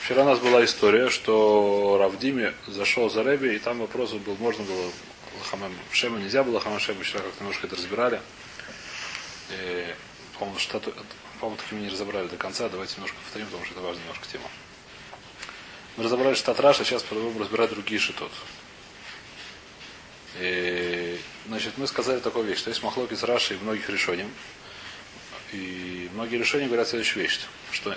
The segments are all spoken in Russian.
Вчера у нас была история, что Равдиме зашел за Рэби, и там вопрос был, можно было Лахамем Шема, нельзя было Лахамем Шема, вчера как немножко это разбирали. И, по-моему, что по-моему, таки мы не разобрали до конца, давайте немножко повторим, потому что это важная немножко тема. Мы разобрали штат Раша, сейчас продолжим разбирать другие шитот. И, значит, мы сказали такую вещь, что есть махлоки с Рашей и многих решений. И многие решения говорят следующую вещь, что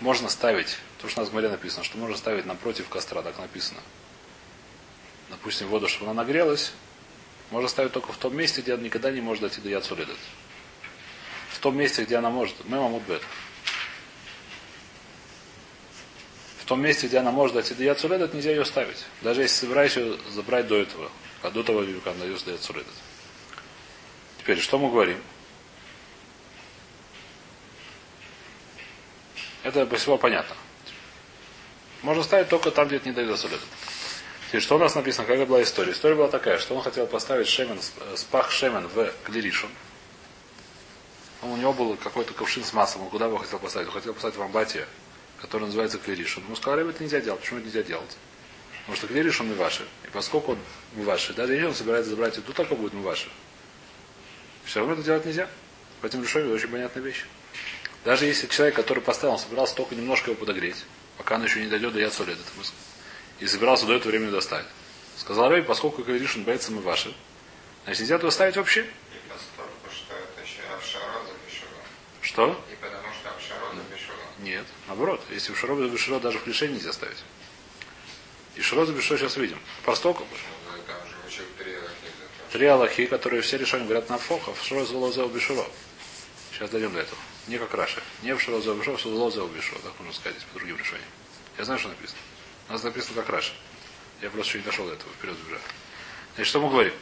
можно ставить, то, что у нас в море написано, что можно ставить напротив костра, так написано. Допустим, воду, чтобы она нагрелась, можно ставить только в том месте, где она никогда не может дойти до Яцулидат. В том месте, где она может. Мы мамутбет. В том месте, где она может дойти до Яцулидат, нельзя ее ставить. Даже если собираешься ее забрать до этого. А до того, как она дойдет до. Теперь, что мы говорим? Это по всего понятно. Можно ставить только там, где это не дойдет солид. Теперь, что у нас написано, какая была история? История была такая, что он хотел поставить шемен, спах шемен в Глиришу. У него был какой-то ковшин с маслом. Он куда его хотел поставить? Он хотел поставить в Амбате, который называется Клиришин. Ему сказали, это нельзя делать. Почему это нельзя делать? Потому что Клиришин мы ваши. И поскольку он мы ваши, даже если он собирается забрать еду, только будет мы ваши. Все равно это делать нельзя. Поэтому решение очень понятная вещь. Даже если человек, который поставил, он собирался только немножко его подогреть, пока он еще не дойдет до Яцоли, этот мысль, и собирался до этого времени достать. Сказал Рэй, поскольку Кавиришин боится мы ваши, значит нельзя туда ставить вообще. Что? И потому что Абшарот Нет, наоборот. Если в Шарот за Беширо даже в клише нельзя ставить. И Шарот за Беширо сейчас видим. Просток. Три Аллахи, которые все решения говорят на фохов. Шарот за Лозео Беширо. Сейчас дойдем до этого. Не как Раша. Не в Шароза Бешо, в Лоза Бешо. Так можно сказать по другим решениям. Я знаю, что написано. У нас написано как Раша. Я просто еще не дошел до этого. Вперед убежал. Значит, что мы говорим?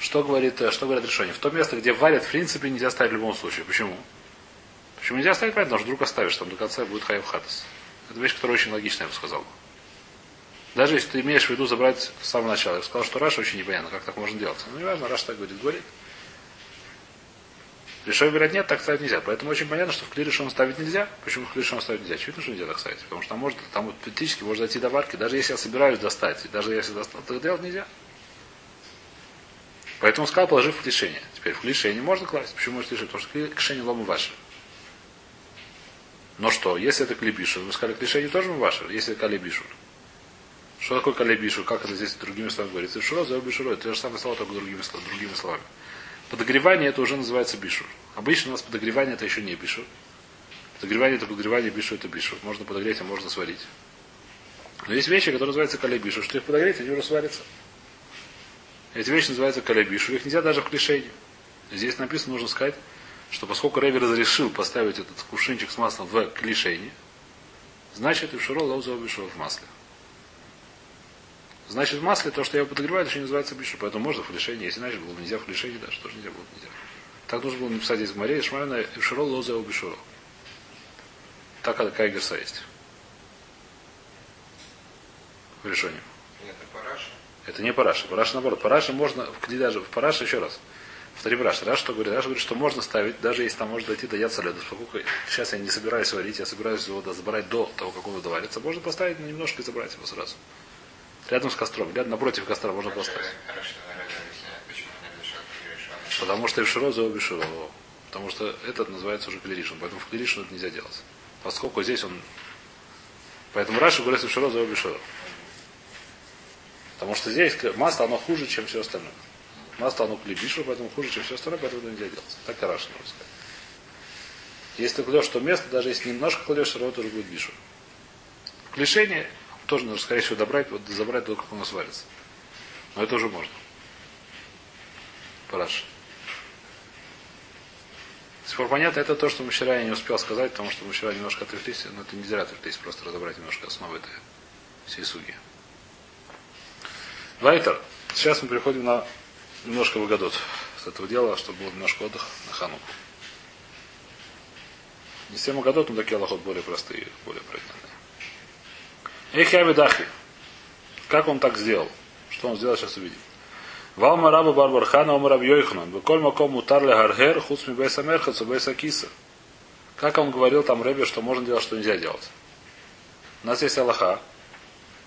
Что говорит, э, что говорит решение? В то место, где варят, в принципе, нельзя ставить в любом случае. Почему? Почему нельзя ставить? Понятно, что вдруг оставишь, там до конца будет хайв хатас. Это вещь, которая очень логичная, я бы сказал. Даже если ты имеешь в виду забрать с самого начала. Я бы сказал, что Раша очень непонятно, как так можно делать. Ну, не важно, Раша так говорит, говорит. Решой говорят, нет, так ставить нельзя. Поэтому очень понятно, что в клире решон ставить нельзя. Почему в клире решон ставить нельзя? Очевидно, что нельзя так ставить. Потому что там может, там теоретически может дойти до варки. Даже если я собираюсь достать, даже если достать, то делать нельзя. Поэтому сказал, положив в клишение. Теперь в клишение можно класть. Почему может лишить? Потому что клишение ломы ваши. Но что, если это клебишу, вы сказали, клишение тоже мы ваши, если калебишу. Что такое калебишу? Как это здесь другими словами говорится? Шуро, за бишуро. Это те же самые слова, только другими, другими словами. Подогревание это уже называется бишу. Обычно у нас подогревание это еще не бишу. Подогревание это подогревание, бишу это бишу. Можно подогреть, а можно сварить. Но есть вещи, которые называются калебишу. Что их подогреть, они уже сварятся. Эти вещи называются калебишу. Их нельзя даже в клишении. Здесь написано, нужно сказать, что поскольку Рэви разрешил поставить этот кувшинчик с маслом в клишении, значит и в шуро лозу в масле. Значит, в масле то, что я подогреваю, это еще не называется бишу. Поэтому можно в лишении. Если иначе было нельзя в лишении, даже тоже нельзя было нельзя. Так нужно было написать здесь в море, Шмайна Широ Лоза Бишуро. Так такая герса есть. В решении. Это параша? Это не параша. Параша наоборот. Параша можно, в даже в параша еще раз. Повтори Раш. Раш что говорит? Раш говорит, что можно ставить, даже если там может дойти до яд соледа. Поскольку сейчас я не собираюсь варить, я собираюсь его забрать до того, как он доварится, можно поставить немножко и забрать его сразу. Рядом с костром. Рядом напротив костра можно поставить. Потому что Иширо за Биширо. Потому что этот называется уже клиришин. Поэтому в клиришин это нельзя делать. Поскольку здесь он... Поэтому Раша говорит Иширо за Биширо. Потому что здесь масло, оно хуже, чем все остальное. Масло, оно клебишу, поэтому хуже, чем все остальное, поэтому это нельзя делать. Так и Раша можно сказать. Если ты кладешь то место, даже если немножко кладешь, все равно тоже будет бишу. В клишении тоже нужно, скорее всего, добрать, вот, забрать только как он сварится. Но это уже можно. Параш. Теперь понятно, это то, что мы вчера я не успел сказать, потому что мы вчера немножко отвлеклись, но это не зря отвлеклись, просто разобрать немножко основы этой всей суги. Вайтер. Сейчас мы переходим на немножко выгодот с этого дела, чтобы был немножко отдых на Хануку. Не все Магадот, но такие аллахот более простые, более правильные. Эхи Как он так сделал? Что он сделал, сейчас увидим. Валма раба Барбархана Омар Йойхнан. Беколь маком мутар ле гаргер хуцми бейса мерхаца бейса киса. Как он говорил там Рэбе, что можно делать, что нельзя делать. У нас есть Аллаха,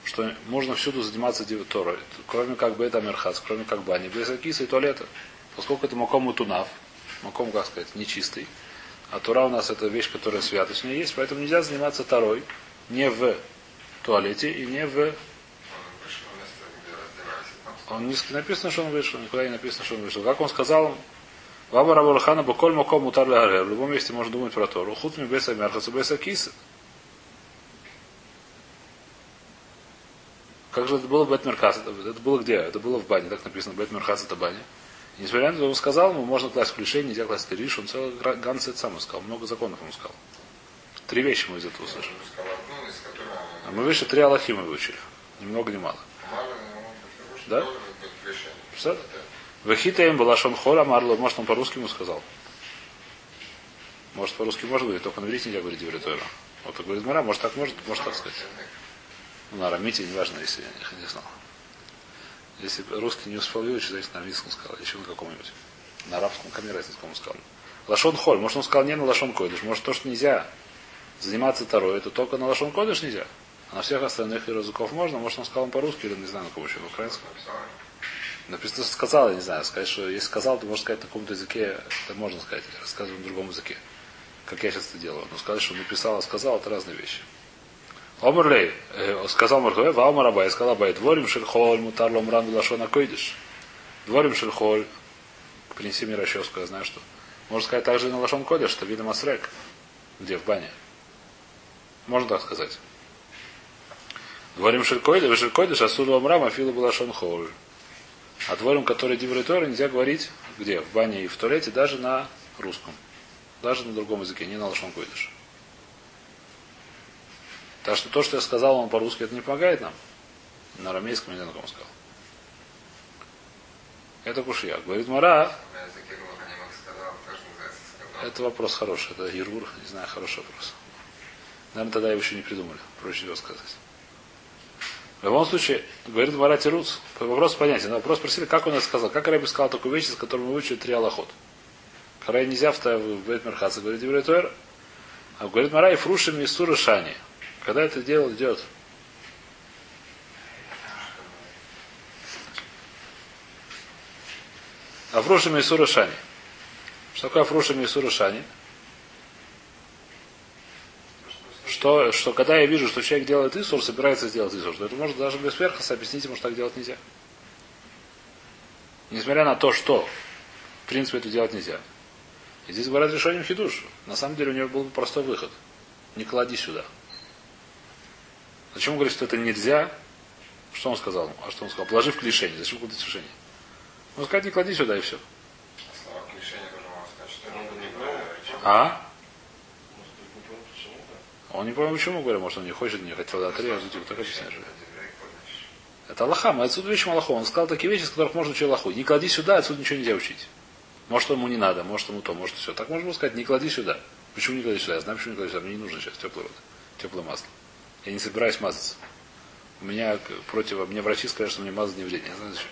что можно всюду заниматься Торой, кроме как Бета Мерхас, кроме как бани, без киса и туалета. Поскольку это маком тунав, маком, как сказать, нечистый, а Тура у нас это вещь, которая святость у нее есть, поэтому нельзя заниматься Торой не в туалете и не в... Он не написано, что он вышел, никуда не написано, что он вышел. Как он сказал, Ваба Рабурхана Баколь Маком Мутар В любом месте можно думать про Тору. Хутми Беса Мерхасу Беса Киса. Как же это было Бет Мерхас? Это было где? Это было в бане. Так написано Бет Мерхас это баня. И несмотря на то, он сказал ему, можно класть ключей, нельзя класть риш, он целый ганс это сам сказал. Много законов ему сказал. Три вещи мы из этого услышали. А мы выше три Аллахи мы выучили. Ни много, ни мало. Да? Вахита им была шон хора марло, может он по-русски ему сказал. Может по-русски может говорить, только на иврите нельзя говорить Евритойра. Вот так говорит Мара, может так может, может так сказать. Ну, на арамите, неважно, если я не знал. Если русский не успел выучить, значит на английском сказал, еще на каком-нибудь. На арабском камере, если кому сказал. Лашон холь. Может он сказал не на лашон койдыш. Может то, что нельзя заниматься второй, это только на лашон койдыш нельзя. На всех остальных языков можно. Может он сказал по-русски или не знаю на кого еще, в украинском. Написано, что сказал, я не знаю. Сказать, что если сказал, то можно сказать на каком-то языке, это можно сказать, рассказывать на другом языке. Как я сейчас это делаю. Но сказать, что написал, а сказал, это разные вещи. Омрлей, э, сказал Мархуэ, Ваумар Абай, сказал Абай, дворим шельхоль, мутар ломран лашона койдыш. Дворим шельхоль, принеси мне расческу, я знаю, что. Можно сказать также и на лашон койдыш, что видно масрек. Где? В бане. Можно так сказать. Дворим шелькойдыш, шелькойдыш, асуду омрам, афилу лашон холь. А дворим, который диврей нельзя говорить где? В бане и в туалете, даже на русском. Даже на другом языке, не на лашон койдыш. Так что то, что я сказал вам по-русски, это не помогает нам. На арамейском я не знаю, кому сказал. Это кушья. Говорит Мара. Это вопрос хороший. Это Иргур. Не знаю, хороший вопрос. Наверное, тогда его еще не придумали. Проще его сказать. В любом случае, говорит Мара Тируц, вопрос понятен. Вопрос спросили, как он это сказал. Как Рэбби сказал такую вещь, с которой мы выучили три аллахот. Когда нельзя в Бет Мерхаца, говорит Ибрайтуэр. А говорит Мара и Фрушим и Шани. Когда это дело идет? Афруша Мисура Шани. Что такое Афруша Мисура Шани? Что, что когда я вижу, что человек делает Исур, собирается сделать Исур, то это может даже без верхоса объяснить ему, что так делать нельзя. Несмотря на то, что в принципе это делать нельзя. И здесь говорят решением хидуш. На самом деле у него был бы простой выход. Не клади сюда. Зачем он говорит, что это нельзя? Что он сказал? А что он сказал? Положи в клишение. Зачем кладить в решение? Он сказать, не клади сюда и все. А? Он не понял, почему говорю, может, он не хочет, не хотел дать три, а тут так объясняет. Это Аллаха, мы отсюда учим Аллаху. Он сказал такие вещи, с которых можно учить Аллаху. Не клади сюда, отсюда ничего нельзя учить. Может, ему не надо, может, ему то, может, все. Так можно сказать, не клади сюда. Почему не клади сюда? Я знаю, почему не клади сюда. Мне не нужно сейчас теплый вода, теплое масло. Я не собираюсь мазаться. У меня против, мне врачи сказали, что мне мазать не вредно. Я знаю зачем.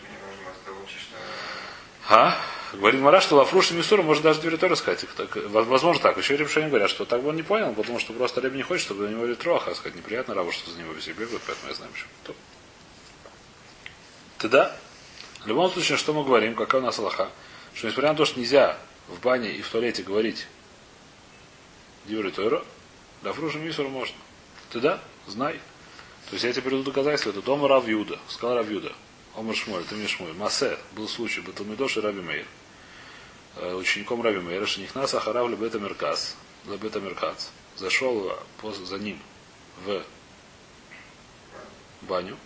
А? Говорит Мара, что Лафруша Мисура может даже дверь тоже сказать. Так, возможно так. Еще решение говорят, что так бы он не понял, потому что просто Рэб не хочет, чтобы на него ретроха а сказать. Неприятно рабу, что за него все бегают, поэтому я знаю почему. Тогда, в любом случае, что мы говорим, какая у нас Аллаха, что несмотря на то, что нельзя в бане и в туалете говорить Диври Тойра, Лафруша Мисура можно. Тогда знай. То есть я тебе приведу доказательство. Это дома Равьюда. Сказал Равьюда. Омар Шмуэль, ты мне Шмуэль. Масе. Был случай. Баталмидош и Раби Мейр. Э, учеником Раби Мейра. Шенихнас Ахарав Лебета Меркас. Лебета Меркац. Зашел за ним в баню.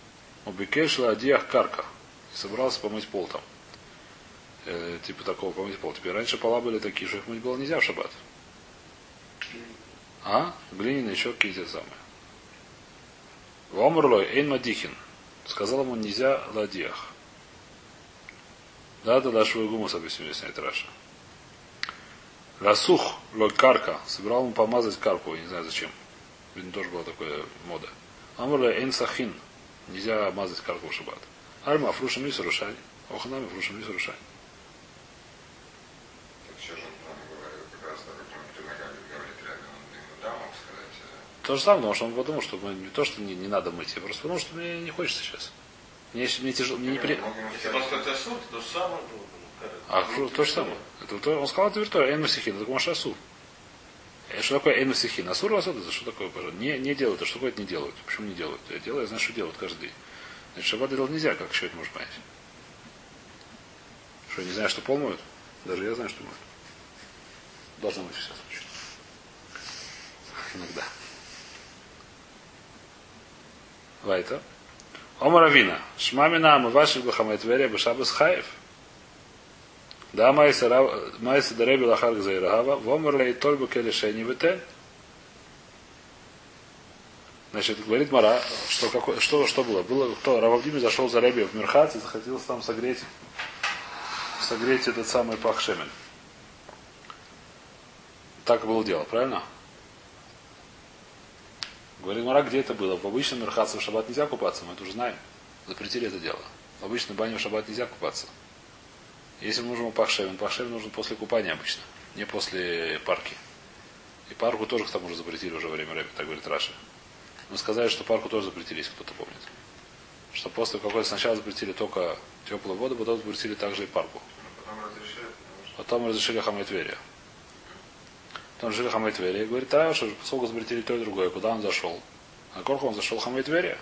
Убикеш Ладиях Карка. Собрался помыть пол там. Э, типа такого помыть пол. Теперь раньше пола были такие, что их мыть было нельзя в шаббат. А? Глиняные еще какие-то самые. Вомрлой Эйн Мадихин. Сказал ему, нельзя ладиях. Да, да, Дашу и Гумус объяснили, снять Раша. Расух лой карка. Собирал ему помазать карку, я не знаю зачем. Видно, тоже была такая мода. Амрлой Эйн Сахин. Нельзя мазать карку в шаббат. Альма Фруша Мису Рушань. Оханами Фруша Мису Рушань. То же самое, потому что он подумал, что мы не то, что не, не надо мыть, я просто подумал, что мне не хочется сейчас. Мне, еще- мне тяжело, мне не при... Если просто это суд, то самое было. А что- то же самое. Это, то- он сказал, это виртуально, эйн масихин, это маш асур. Э, Что такое эйн масихин? Асур асур, это что такое? пожалуйста? Не, не делают, а что такое это не делают? Почему не делают? Я делаю, я знаю, что делают каждый день. Значит, шаббат делать нельзя, как еще это можно понять? Что, не знаю, что пол моют? Даже я знаю, что моют. Должно быть все случае. Иногда. Вайта. Омаравина. Шмамина амываши бахамай тверия бешабас хаев. Да, майса дареби лахар гзаирагава. Вомерлей тольбу келешени витен. Значит, говорит Мара, что, какой, что, что было? Было, кто Рававдими зашел за Реби в Мирхат и захотел там согреть, согреть этот самый пахшемен. Так было дело, правильно? Говорит Мара, где это было? В обычном Мирхатце в шаббат нельзя купаться, мы это уже знаем. Запретили это дело. В обычной бане в шаббат нельзя купаться. Если мы нужен пахшемен, пахшемен нужен после купания обычно, не после парки. И парку тоже к тому же запретили уже во время Рэби, так говорит Раша. Мы сказали, что парку тоже запретили, если кто-то помнит. Что после какой-то сначала запретили только теплую воду, потом запретили также и парку. Потом разрешили, потому что Потом разрешили Хамайтверия. Потом разрешили Хамайтверия. И говорит, а что, поскольку запретили то и другое, куда он зашел? А Корху он зашел тоже смотреть.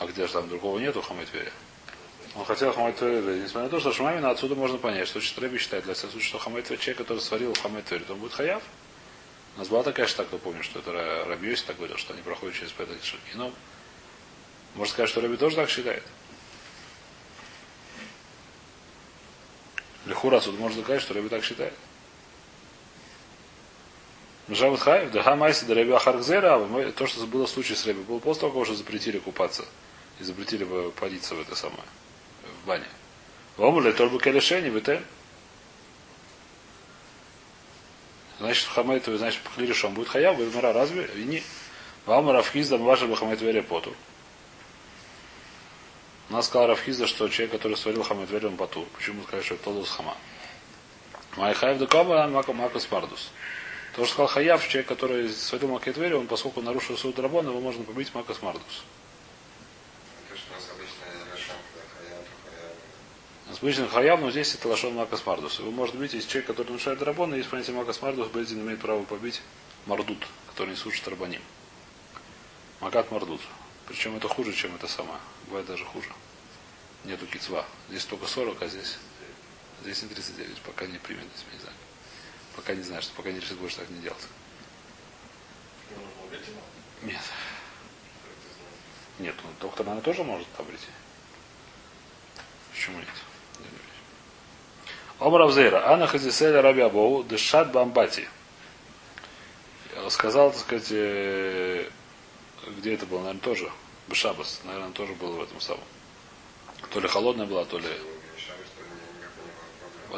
А где же там другого нету Хамайтверия? Он хотел Хамайтверия. Несмотря на то, что Шмамина отсюда можно понять, что Рэби считает для всех случаев, что Хамайтверия, человек, который сварил Хамайтверия, то он будет хаяв. У нас была такая же так, кто помнит, что это Ра- Раби Йоси так говорил, что они проходят через это Но можно сказать, что Раби тоже так считает. Лихура отсюда можно сказать, что Раби так считает. Жават Хаев, да Хамайси, да Раби Ахаргзера, то, что было в случае с Раби, было после того, как запретили купаться и запретили бы подиться в это самое, в бане. Омуле только келешени, витен. Значит, хамайт, значит, он будет хаяв, говорит, Мара, разве? Не. Валма Рафхизда, ваша бы хамайт вере поту. У нас сказал Рафхизда, что человек, который сварил хамайт вере, он поту. Почему сказать, что это толус хама? Май хаев декома, мака макас пардус. То, что сказал Хаяв, человек, который сварил макет вере, он, поскольку нарушил суд драбона, его можно побить макас мардус. обычно хаяв, но здесь это лошон макас мардус. Его может быть, если человек, который нарушает драбона, есть понятие макас мардус, Бейдин имеет право побить мардут, который не слушает рабаним. Макат мардут. Причем это хуже, чем это самое. Бывает даже хуже. Нету кицва. Здесь только 40, а здесь, здесь не 39. Пока не примет, здесь не знаю. Пока не знаю, что пока не решит больше так не делать. Нет. Нет, ну, доктор, наверное, тоже может там. Почему нет? Омар Авзейра, Анна Хазиселя Раби Абоу, Дышат Бамбати. Сказал, так сказать, э, где это было, наверное, тоже. Бешабас, наверное, тоже было в этом самом. То ли холодная была, то ли...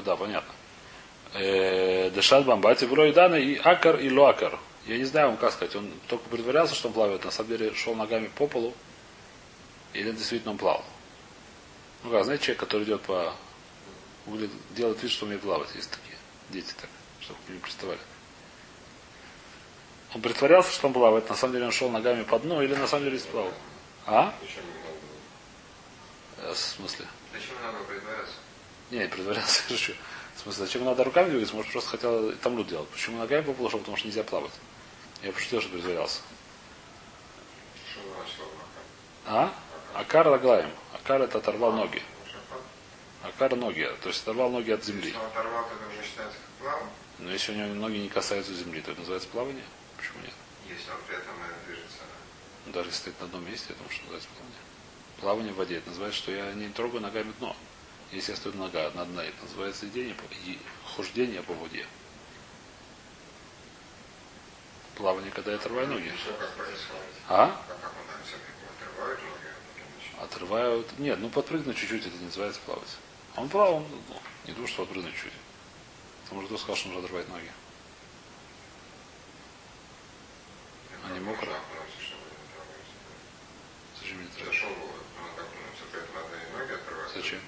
Да, понятно. Э, Дышат Бамбати, вроде Дана и Акар, и Луакар. Я не знаю, он как сказать, он только притворялся, что он плавает, на самом деле шел ногами по полу, или действительно он плавал. Ну как, знаете, человек, который идет по делает вид, что умеет плавать. Есть такие дети так, чтобы вы не приставали. Он притворялся, что он плавает, на самом деле он шел ногами по дну, или на самом деле плавал. А? Э, В смысле? Зачем надо притворяться? Не, притворялся, шучу. В смысле, зачем надо руками двигаться? Может, просто хотел там люд делать. Почему ногами по полу шел? Потому что нельзя плавать. Я пошутил, что притворялся. А? Акар лаглаем. Акар это оторвал ноги. Шафат? Акар ноги. То есть оторвал ноги от земли. Если он оторвал, то это уже считается как плавом. Но если у него ноги не касаются земли, то это называется плавание? Почему нет? Если он при этом э, движется. Ну, Даже если стоит на одном месте, это может называется плавание. Плавание в воде. Это называется, что я не трогаю ногами дно. Если я стою нога на дне, это называется идение, хождение по воде. Плавание, когда я отрываю ноги. Что происходит? А? Отрывают а потом начинает. Отрываю. Нет, ну подпрыгнуть чуть-чуть, это не называется плавать. А он плавал, ну, не думаю, что подпрыгнуть чуть. Потому что кто сказал, что нужно отрывать ноги. А не мокро? Зачем мне ну. Зачем?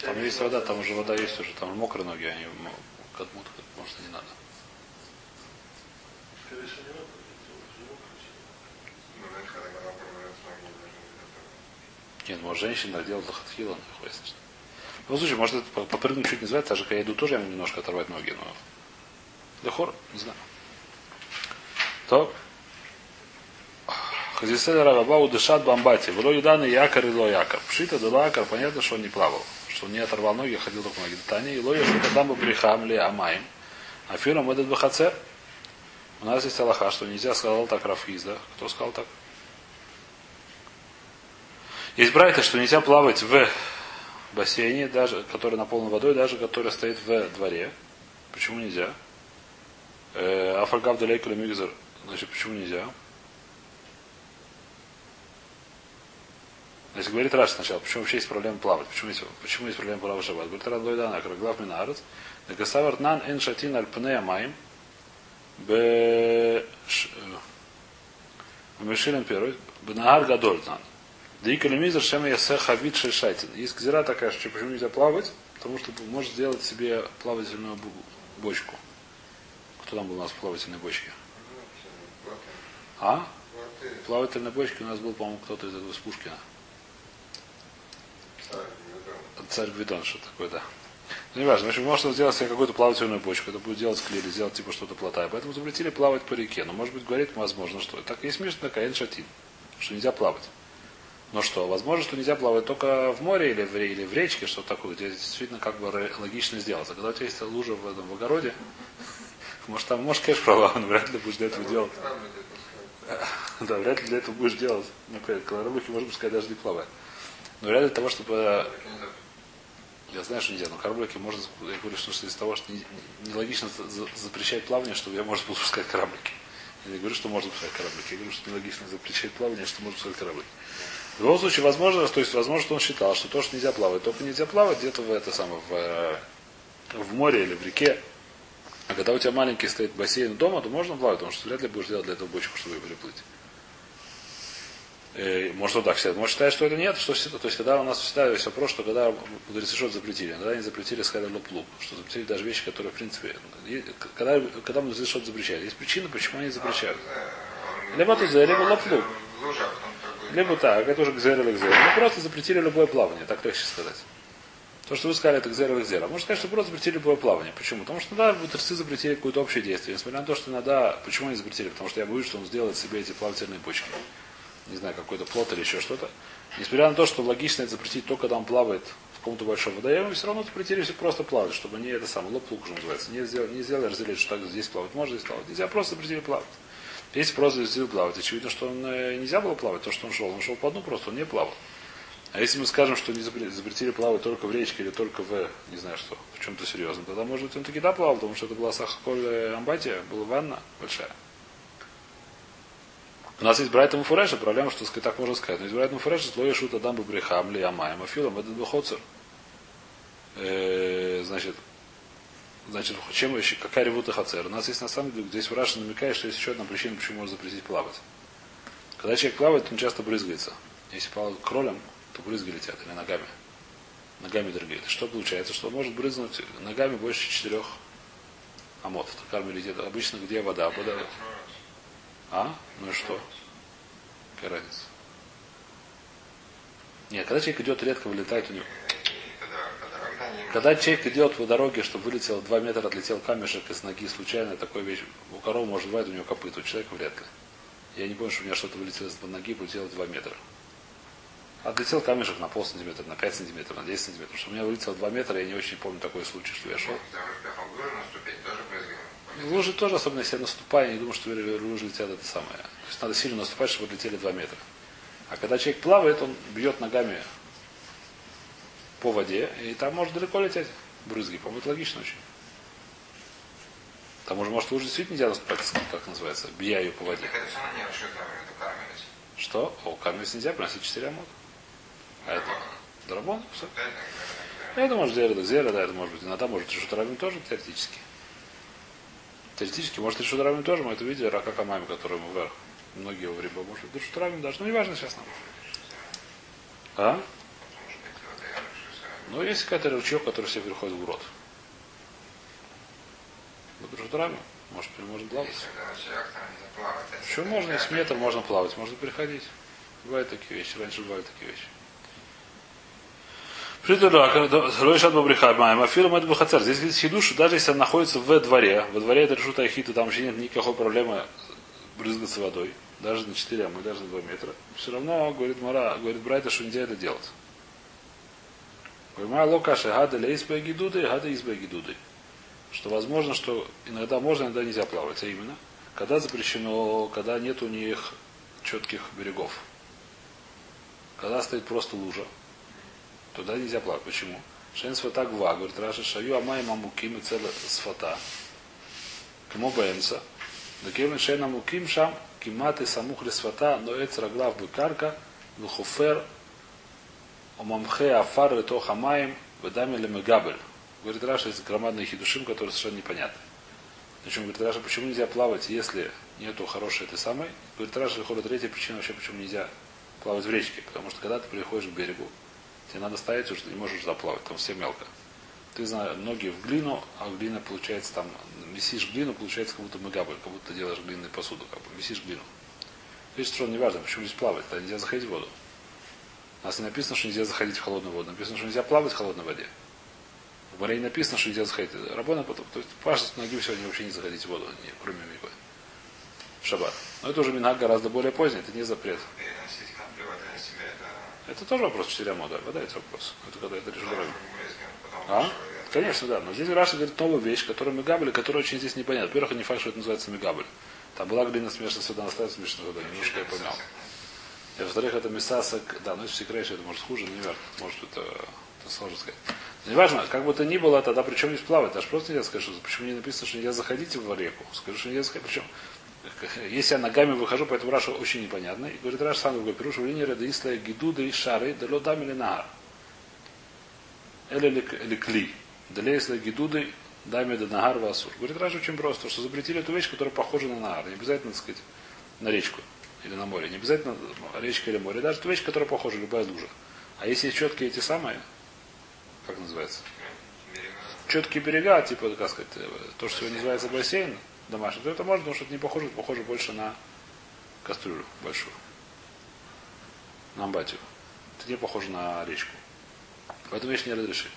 Там есть вода, там уже вода есть уже, там мокрые ноги, они Кадмут, может, и не надо. Ну, это когда голова промывает ноги, должны быть готовы. Нет, может, женщина делала лохатхила, находится. В любом случае, может, это попрыгнуть чуть не называется, так же, когда я иду, тоже я немножко оторвать ноги, но... Лехор, не знаю. То. Хазисель Рабау дышат бамбати. Вло юданы якор и ло якор. Пшита дала якор, понятно, что он не плавал. Что он не оторвал ноги, ходил только ноги. Тани, и ло яшута там бы брехам ли амаем. А фиром этот бахацер. У нас есть Аллаха, что нельзя, сказал так Рафиз, да? Кто сказал так? Есть брайта, что нельзя плавать в бассейне, даже, который наполнен водой, даже который стоит в дворе. Почему нельзя? Афальгав далейкуля мигзер. Значит, почему нельзя? Значит, говорит Раш сначала, почему вообще есть проблема плавать? Почему есть, почему есть проблема плавать шаббат? Говорит, Ран Лойдана, Краглав Минарец, Дагасавар Нан Эн Шатин Аль Пнея Майм, Б... Мешилен первый, Бнагар Гадоль Нан. Дикали Мизер Шема Ясе Хавит Шешайтин. Есть гзира такая, что почему нельзя плавать? Потому что может сделать себе плавательную бочку. Кто там был у нас в плавательной бочке? Ну, А? плавательной бочке у нас был, по-моему, кто-то из этого из Пушкина. царь, Гвидон, что такое, да. Ну, не важно. В общем, может сделать себе какую-то плавательную бочку. Это будет делать клей или сделать типа что-то плотая. Поэтому запретили плавать по реке. Но, может быть, говорит, возможно, что. Так есть смешно такая шатин, что нельзя плавать. Но что, возможно, что нельзя плавать только в море или в, или в речке, что такое, где действительно как бы логично сделать. А когда у тебя есть лужа в этом в огороде, может там, может, конечно, права, но вряд ли будешь для этого делать. Да, вряд ли для этого будешь делать. Например, колоробухи, быть, сказать, даже плавает. Но вряд ли для того, чтобы э. Я знаю, что нельзя, но кораблики можно, я говорю, что из того, что не- нелогично за- за- запрещать плавание, чтобы я можно пускать кораблики. Я не говорю, что можно пускать кораблики, я говорю, что нелогично запрещать плавание, что можно пускать кораблики. В любом случае, возможно, то есть, возможно, что он считал, что то, что нельзя плавать, только нельзя плавать где-то в это самое, в, э, в море или в реке. А когда у тебя маленький стоит бассейн дома, то можно плавать, потому что вряд ли будешь делать для этого бочку, чтобы переплыть. Э, Может, вот так считать. Может, считать, что это нет, что. То есть, когда у нас всегда есть вопрос, что когда мудрецы что запретили, когда они запретили сказать луп что запретили даже вещи, которые, в принципе, и- когда, когда мудрецы что-то запрещают. Есть причина, почему они запрещают. Либо тузе, либо торгует. Либо так, это уже гзер или гзер. Мы просто запретили любое плавание, так легче сказать. То, что вы сказали, это гзер или гзер. А можно сказать, что просто запретили любое плавание. Почему? Потому что иногда мудрецы запретили какое-то общее действие. Несмотря на то, что иногда... Почему они запретили? Потому что я боюсь, что он сделает себе эти плавательные бочки. Не знаю, какой-то плот или еще что-то. Несмотря на то, что логично это запретить только когда он плавает в каком-то большом водоеме, все равно запретили все просто плавать, чтобы не это самое, лоп-лук уже называется. Не сделали, не сделали разделить, что так здесь плавать можно, здесь плавать. Нельзя, просто запретили плавать. Если просто запретили плавать, очевидно, что он э, нельзя было плавать, то, что он шел. Он шел по дну, просто он не плавал. А если мы скажем, что не запре- запретили плавать только в речке или только в, не знаю что, в чем-то серьезном, тогда, может быть, он таки да плавал, потому что это была сахаколь амбатия, была ванна большая. У нас есть Брайтон Фуреша, проблема, что так можно сказать. Но есть Брайтон Фуреша, слоя шута дам бы брехам ли амаем, афилом, это бехоцер. Э, Значит, значит, чем еще, какая ревута хацер? У нас есть на самом деле, здесь Фураша намекает, что есть еще одна причина, почему можно запретить плавать. Когда человек плавает, он часто брызгается. Если плавает кролем, то брызги или ногами. Ногами дрыгает. Что получается? Что он может брызнуть ногами больше четырех амот. Карми летит. Обычно где вода? Вода. А? Ну и что? Какая разница? Нет, когда человек идет, редко вылетает у него. Когда, человек идет по дороге, чтобы вылетел 2 метра, отлетел камешек из ноги случайно, такой вещь. У коровы может бывать, у него копыт, у человека вряд ли. Я не помню, что у меня что-то вылетело из ноги, полетело 2 метра. Отлетел камешек на пол сантиметра, на 5 сантиметров, на 10 сантиметров. Что у меня вылетело 2 метра, я не очень помню такой случай, что я шел. Лужу наступить, тоже особенно если я наступаю, я не думаю, что в луже летят это самое. То есть надо сильно наступать, чтобы отлетели 2 метра. А когда человек плавает, он бьет ногами по воде, и там может далеко лететь брызги. По-моему, это логично очень. Там уже, может, в луже действительно нельзя наступать, как называется, бья ее по воде. Что? О, камень нельзя приносить 4 амот. Это? Драбон? Все. Это может зера, да, зера, да, это может быть. Иногда может решут равен тоже теоретически. Теоретически, может решут равен тоже, мы это видели, рака камами, который мы вверх. Многие его в может быть, решут равен даже. Ну, не важно сейчас нам. А? Вот. Ну, есть какая-то ручеек, который все переходит в рот. Может раме, может можно плавать. Еще можно, если метр можно плавать, можно переходить. Бывают такие вещи, раньше бывали такие вещи. Ройшат Бабриха Маем, Афилу Мэтт Бухацер. Здесь говорит хидуш, даже если он находится в дворе, во дворе это решут Айхита, там вообще нет никакой проблемы брызгаться водой, даже на 4 амы, даже на 2 метра. Все равно, говорит Мара, говорит Брайта, что нельзя это делать. Говорит, локаши, гада лейсбе гидуды, гада избе гидуды. Что возможно, что иногда можно, иногда нельзя плавать. А именно, когда запрещено, когда нет у них четких берегов. Когда стоит просто лужа, туда нельзя плавать. Почему? Шен свата гва, говорит Раша, шаю амай мамуким и целая сфата. Кому бэнса. Дакевен шен амуким шам, киматы самух лесфата, но эц раглав быкарка, лухуфер, омамхе афар лето хамаем, ведами лемегабель. Говорит Раша, это громадные хидушим, которые совершенно непонятны. Причем, говорит Раша, почему нельзя плавать, если нету хорошей этой самой? Говорит Раша, выходит третья причина вообще, почему нельзя плавать в речке. Потому что когда ты приходишь к берегу, тебе надо стоять, уже ты не можешь туда плавать, там все мелко. Ты знаешь, ноги в глину, а глина получается там, месишь глину, получается как будто мегабель, как будто делаешь глиняную посуду, как бы, месишь глину. Видишь, что не важно, почему здесь плавать, тогда нельзя заходить в воду. У нас не написано, что нельзя заходить в холодную воду, написано, что нельзя плавать в холодной воде. В море написано, что нельзя заходить. Рабона потом. То есть Паша с ноги сегодня вообще не заходить в воду, не, кроме миквы. В шаббат. Но это уже минак гораздо более поздний, это не запрет. переносить каплю воды на себя, это тоже вопрос 4 мода. Это вопрос. Это когда это решил потом А? Конечно, да. Но здесь Раша говорит новую вещь, которая мегабель, которая очень здесь непонятна. Во-первых, не факт, что это называется мегабель. Там была глина смешанная сюда, остается смешанная сюда. Немножко я понял. И во-вторых, это мясасок, да, ну если секречь, это может хуже, но не важно. Может, это, сложно сказать. Но неважно, как бы то ни было, тогда при чем здесь плавать? Даже просто нельзя сказать, что почему не написано, что нельзя заходить в реку. Скажу, что нельзя сказать, причем если я ногами выхожу, поэтому Раша очень непонятно. И говорит Раша сам говорит, Пируш, в линии да исла гиду да и шары, да ло дам или нагар. Или или кли. Да исла гиду да даме да нагар васур. Говорит Раша очень просто, что запретили эту вещь, которая похожа на нагар. Не обязательно, так сказать, на речку или на море. Не обязательно речка или море. Даже ту вещь, которая похожа, любая лужа. А если четкие эти самые, как называется? Четкие берега, типа, как сказать, э, то, что сегодня называется бассейн домашний, то это можно, потому что это не похоже, похоже больше на кастрюлю большую. На амбатию. Это не похоже на речку. Поэтому вещь не разрешили.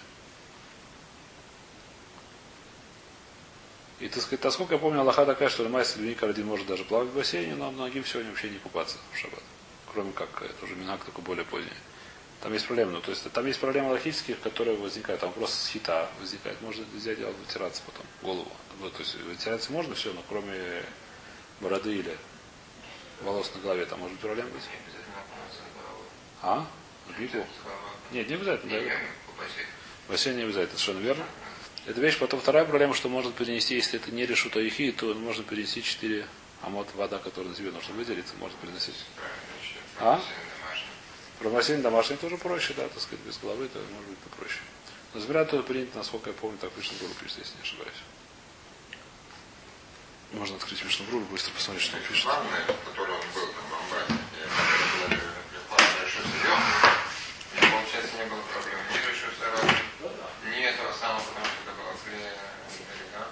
И, так сказать, насколько я помню, Аллаха такая, что Майс Левника один может даже плавать в бассейне, но многим сегодня вообще не купаться в шаббат. Кроме как, это уже минак только более поздний. Там есть проблемы. Ну, то есть там есть проблемы логические, которые возникают. Там просто с хита возникает. Можно нельзя делать вытираться потом голову. Ну, то есть вытираться можно все, но кроме бороды или волос на голове, там может быть проблема быть. А? Бику? Нет, не обязательно. Да. бассейн. Не обязательно, совершенно верно. Эта вещь. Потом вторая проблема, что можно перенести, если это не решут Аихи, то можно перенести 4 амот вода, которая на тебе нужно выделиться, можно переносить. А? Бассейн домашний. Про бассейн домашний тоже проще, да, так сказать, без головы, то может быть попроще. Но Змея тоже принято, насколько я помню, так Мишнабру пишет, если не ошибаюсь. Можно открыть Мишнабру быстро посмотреть, что он пишет. Главное, который он был там в амбаре, я говорю, большой сырье, у него, получается, не было проблем ни большой сырье, ни этого самого, потому что это было клея берега.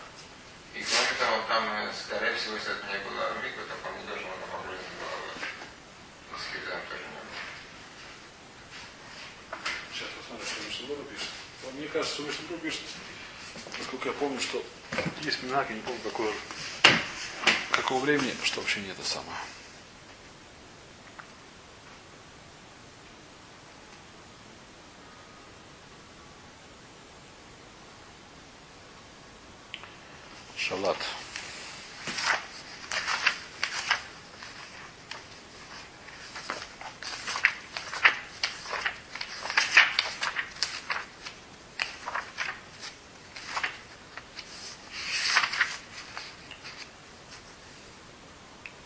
И кроме того, там, э, скорее всего, если это не было микро, то он не должен был погрузить головы. И с хизом тоже не было. Сейчас посмотрим, что Мишнабру пишет. Он, Мне кажется, что Мишнабру пишет, насколько я помню, что минак, я не помню, какое, какого времени, что вообще не это самое.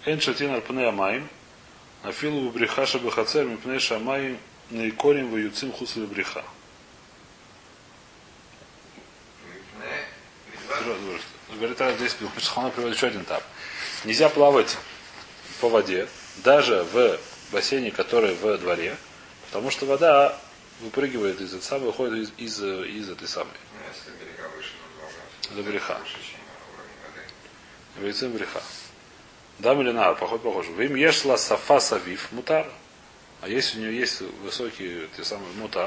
Эн шатин арпне амаим, афилу бриха шабахацер мипне шамаим наикорим ваюцим хусу бриха. Говорит, а здесь Шхана приводит еще один этап. Нельзя плавать по воде, даже в бассейне, который в дворе, потому что вода выпрыгивает из этой самой, выходит из, из, из этой самой. До бреха. Выше, чем уровень воды. Дам или нар, поход. Вы им ешла сафа савив мутар. А если у нее есть высокий, ты самый мутар,